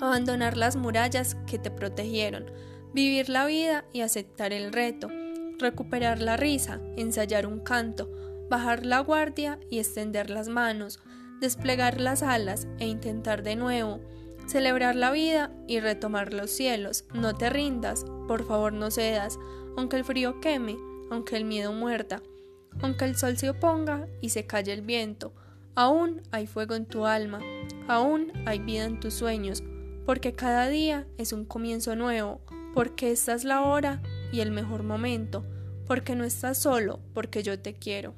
abandonar las murallas que te protegieron, vivir la vida y aceptar el reto, recuperar la risa, ensayar un canto, bajar la guardia y extender las manos, desplegar las alas e intentar de nuevo, celebrar la vida y retomar los cielos. No te rindas, por favor no cedas, aunque el frío queme, aunque el miedo muerda, aunque el sol se oponga y se calle el viento. Aún hay fuego en tu alma, aún hay vida en tus sueños, porque cada día es un comienzo nuevo, porque esta es la hora y el mejor momento, porque no estás solo, porque yo te quiero.